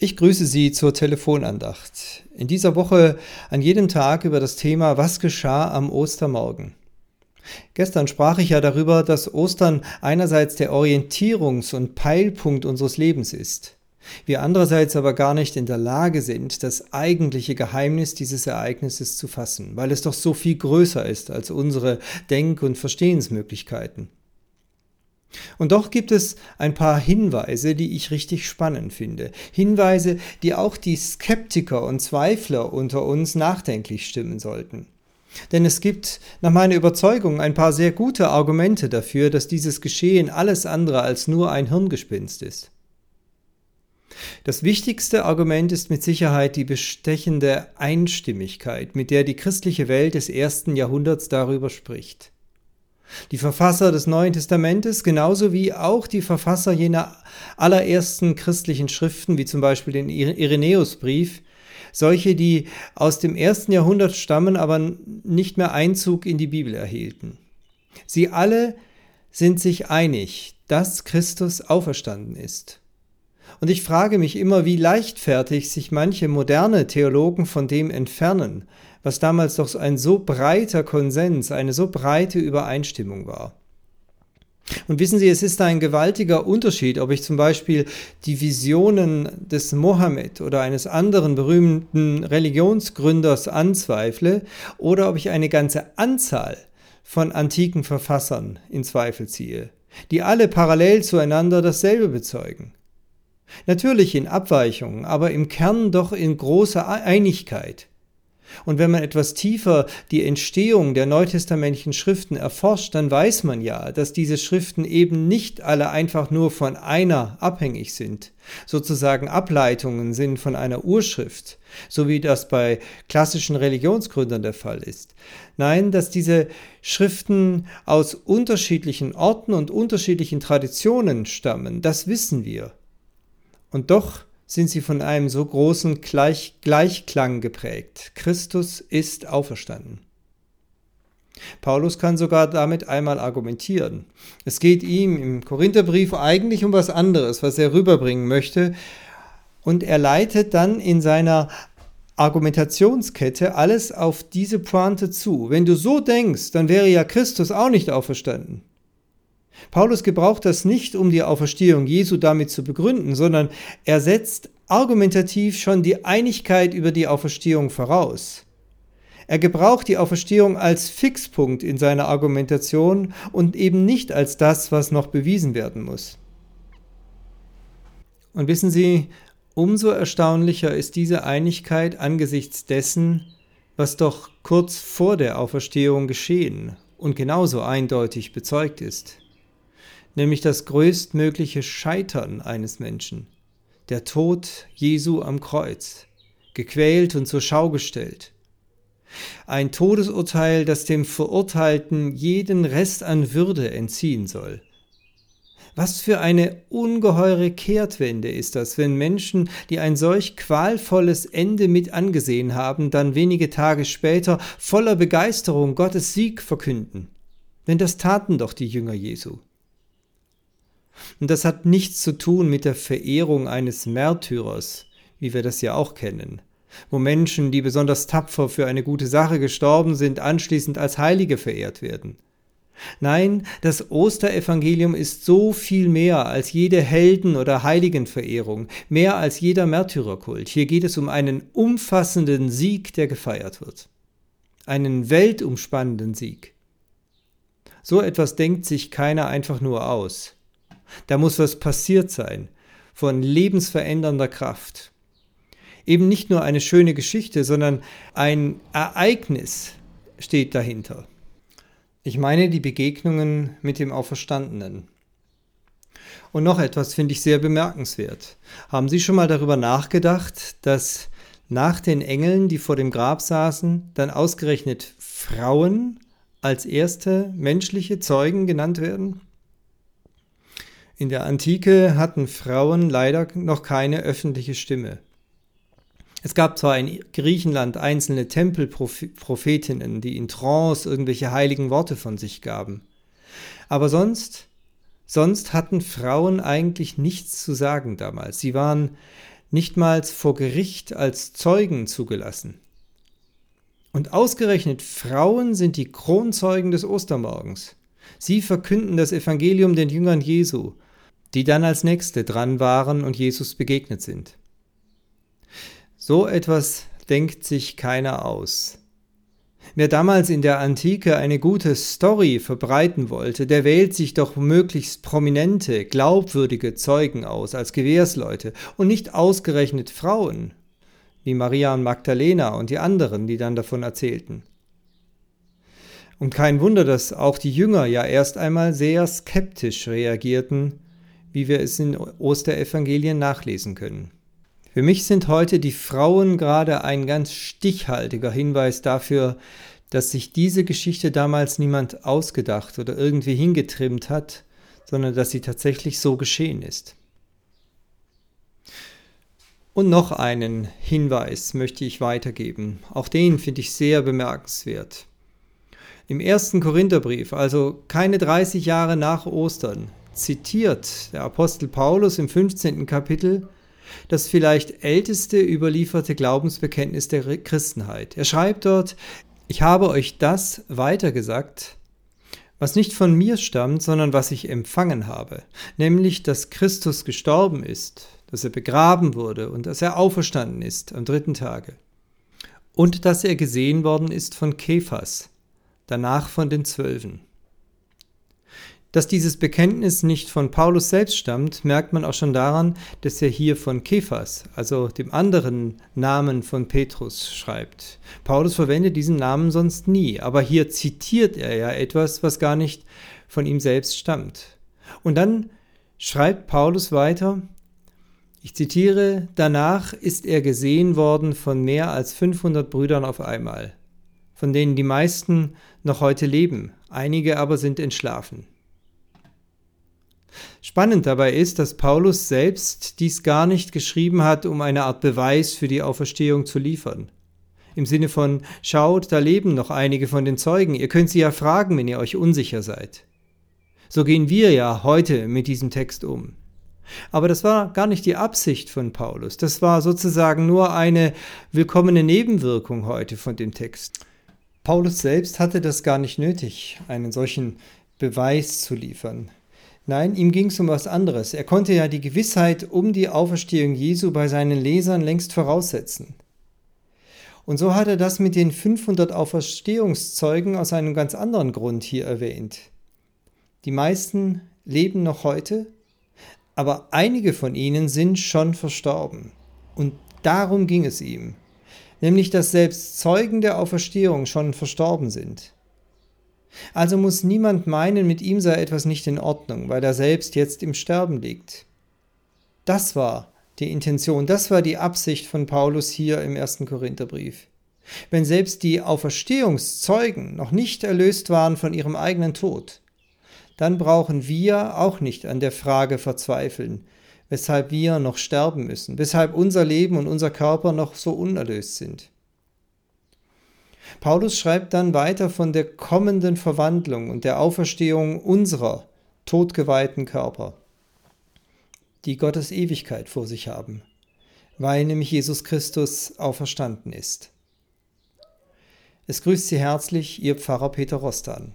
Ich grüße Sie zur Telefonandacht. In dieser Woche an jedem Tag über das Thema Was geschah am Ostermorgen. Gestern sprach ich ja darüber, dass Ostern einerseits der Orientierungs- und Peilpunkt unseres Lebens ist. Wir andererseits aber gar nicht in der Lage sind, das eigentliche Geheimnis dieses Ereignisses zu fassen, weil es doch so viel größer ist als unsere Denk- und Verstehensmöglichkeiten. Und doch gibt es ein paar Hinweise, die ich richtig spannend finde. Hinweise, die auch die Skeptiker und Zweifler unter uns nachdenklich stimmen sollten. Denn es gibt nach meiner Überzeugung ein paar sehr gute Argumente dafür, dass dieses Geschehen alles andere als nur ein Hirngespinst ist. Das wichtigste Argument ist mit Sicherheit die bestechende Einstimmigkeit, mit der die christliche Welt des ersten Jahrhunderts darüber spricht. Die Verfasser des Neuen Testamentes, genauso wie auch die Verfasser jener allerersten christlichen Schriften, wie zum Beispiel den Irenäusbrief, solche, die aus dem ersten Jahrhundert stammen, aber nicht mehr Einzug in die Bibel erhielten. Sie alle sind sich einig, dass Christus auferstanden ist. Und ich frage mich immer, wie leichtfertig sich manche moderne Theologen von dem entfernen, was damals doch ein so breiter Konsens, eine so breite Übereinstimmung war. Und wissen Sie, es ist ein gewaltiger Unterschied, ob ich zum Beispiel die Visionen des Mohammed oder eines anderen berühmten Religionsgründers anzweifle oder ob ich eine ganze Anzahl von antiken Verfassern in Zweifel ziehe, die alle parallel zueinander dasselbe bezeugen. Natürlich in Abweichungen, aber im Kern doch in großer Einigkeit. Und wenn man etwas tiefer die Entstehung der neutestamentlichen Schriften erforscht, dann weiß man ja, dass diese Schriften eben nicht alle einfach nur von einer abhängig sind, sozusagen Ableitungen sind von einer Urschrift, so wie das bei klassischen Religionsgründern der Fall ist. Nein, dass diese Schriften aus unterschiedlichen Orten und unterschiedlichen Traditionen stammen, das wissen wir. Und doch sind sie von einem so großen Gleich Gleichklang geprägt. Christus ist auferstanden. Paulus kann sogar damit einmal argumentieren. Es geht ihm im Korintherbrief eigentlich um was anderes, was er rüberbringen möchte. Und er leitet dann in seiner Argumentationskette alles auf diese Pointe zu. Wenn du so denkst, dann wäre ja Christus auch nicht auferstanden. Paulus gebraucht das nicht, um die Auferstehung Jesu damit zu begründen, sondern er setzt argumentativ schon die Einigkeit über die Auferstehung voraus. Er gebraucht die Auferstehung als Fixpunkt in seiner Argumentation und eben nicht als das, was noch bewiesen werden muss. Und wissen Sie, umso erstaunlicher ist diese Einigkeit angesichts dessen, was doch kurz vor der Auferstehung geschehen und genauso eindeutig bezeugt ist nämlich das größtmögliche Scheitern eines Menschen, der Tod Jesu am Kreuz, gequält und zur Schau gestellt. Ein Todesurteil, das dem Verurteilten jeden Rest an Würde entziehen soll. Was für eine ungeheure Kehrtwende ist das, wenn Menschen, die ein solch qualvolles Ende mit angesehen haben, dann wenige Tage später voller Begeisterung Gottes Sieg verkünden. Denn das taten doch die Jünger Jesu. Und das hat nichts zu tun mit der Verehrung eines Märtyrers, wie wir das ja auch kennen, wo Menschen, die besonders tapfer für eine gute Sache gestorben sind, anschließend als Heilige verehrt werden. Nein, das Osterevangelium ist so viel mehr als jede Helden- oder Heiligenverehrung, mehr als jeder Märtyrerkult. Hier geht es um einen umfassenden Sieg, der gefeiert wird. Einen weltumspannenden Sieg. So etwas denkt sich keiner einfach nur aus. Da muss was passiert sein, von lebensverändernder Kraft. Eben nicht nur eine schöne Geschichte, sondern ein Ereignis steht dahinter. Ich meine die Begegnungen mit dem Auferstandenen. Und noch etwas finde ich sehr bemerkenswert. Haben Sie schon mal darüber nachgedacht, dass nach den Engeln, die vor dem Grab saßen, dann ausgerechnet Frauen als erste menschliche Zeugen genannt werden? In der Antike hatten Frauen leider noch keine öffentliche Stimme. Es gab zwar in Griechenland einzelne Tempelprophetinnen, die in Trance irgendwelche heiligen Worte von sich gaben. Aber sonst, sonst hatten Frauen eigentlich nichts zu sagen damals. Sie waren nichtmals vor Gericht als Zeugen zugelassen. Und ausgerechnet Frauen sind die Kronzeugen des Ostermorgens. Sie verkünden das Evangelium den Jüngern Jesu, die dann als Nächste dran waren und Jesus begegnet sind. So etwas denkt sich keiner aus. Wer damals in der Antike eine gute Story verbreiten wollte, der wählt sich doch möglichst prominente, glaubwürdige Zeugen aus als Gewährsleute und nicht ausgerechnet Frauen, wie Maria und Magdalena und die anderen, die dann davon erzählten. Und kein Wunder, dass auch die Jünger ja erst einmal sehr skeptisch reagierten, wie wir es in Osterevangelien nachlesen können. Für mich sind heute die Frauen gerade ein ganz stichhaltiger Hinweis dafür, dass sich diese Geschichte damals niemand ausgedacht oder irgendwie hingetrimmt hat, sondern dass sie tatsächlich so geschehen ist. Und noch einen Hinweis möchte ich weitergeben. Auch den finde ich sehr bemerkenswert. Im ersten Korintherbrief, also keine 30 Jahre nach Ostern, zitiert der Apostel Paulus im 15. Kapitel das vielleicht älteste überlieferte Glaubensbekenntnis der Christenheit. Er schreibt dort, ich habe euch das weitergesagt, was nicht von mir stammt, sondern was ich empfangen habe, nämlich, dass Christus gestorben ist, dass er begraben wurde und dass er auferstanden ist am dritten Tage. Und dass er gesehen worden ist von Kephas, danach von den Zwölfen. Dass dieses Bekenntnis nicht von Paulus selbst stammt, merkt man auch schon daran, dass er hier von Kephas, also dem anderen Namen von Petrus, schreibt. Paulus verwendet diesen Namen sonst nie, aber hier zitiert er ja etwas, was gar nicht von ihm selbst stammt. Und dann schreibt Paulus weiter, ich zitiere, danach ist er gesehen worden von mehr als 500 Brüdern auf einmal, von denen die meisten noch heute leben, einige aber sind entschlafen. Spannend dabei ist, dass Paulus selbst dies gar nicht geschrieben hat, um eine Art Beweis für die Auferstehung zu liefern. Im Sinne von, schaut, da leben noch einige von den Zeugen, ihr könnt sie ja fragen, wenn ihr euch unsicher seid. So gehen wir ja heute mit diesem Text um. Aber das war gar nicht die Absicht von Paulus, das war sozusagen nur eine willkommene Nebenwirkung heute von dem Text. Paulus selbst hatte das gar nicht nötig, einen solchen Beweis zu liefern. Nein, ihm ging es um was anderes. Er konnte ja die Gewissheit um die Auferstehung Jesu bei seinen Lesern längst voraussetzen. Und so hat er das mit den 500 Auferstehungszeugen aus einem ganz anderen Grund hier erwähnt. Die meisten leben noch heute, aber einige von ihnen sind schon verstorben. Und darum ging es ihm, nämlich dass selbst Zeugen der Auferstehung schon verstorben sind. Also muss niemand meinen, mit ihm sei etwas nicht in Ordnung, weil er selbst jetzt im Sterben liegt. Das war die Intention, das war die Absicht von Paulus hier im ersten Korintherbrief. Wenn selbst die Auferstehungszeugen noch nicht erlöst waren von ihrem eigenen Tod, dann brauchen wir auch nicht an der Frage verzweifeln, weshalb wir noch sterben müssen, weshalb unser Leben und unser Körper noch so unerlöst sind. Paulus schreibt dann weiter von der kommenden Verwandlung und der Auferstehung unserer todgeweihten Körper, die Gottes Ewigkeit vor sich haben, weil nämlich Jesus Christus auferstanden ist. Es grüßt Sie herzlich Ihr Pfarrer Peter Rostan.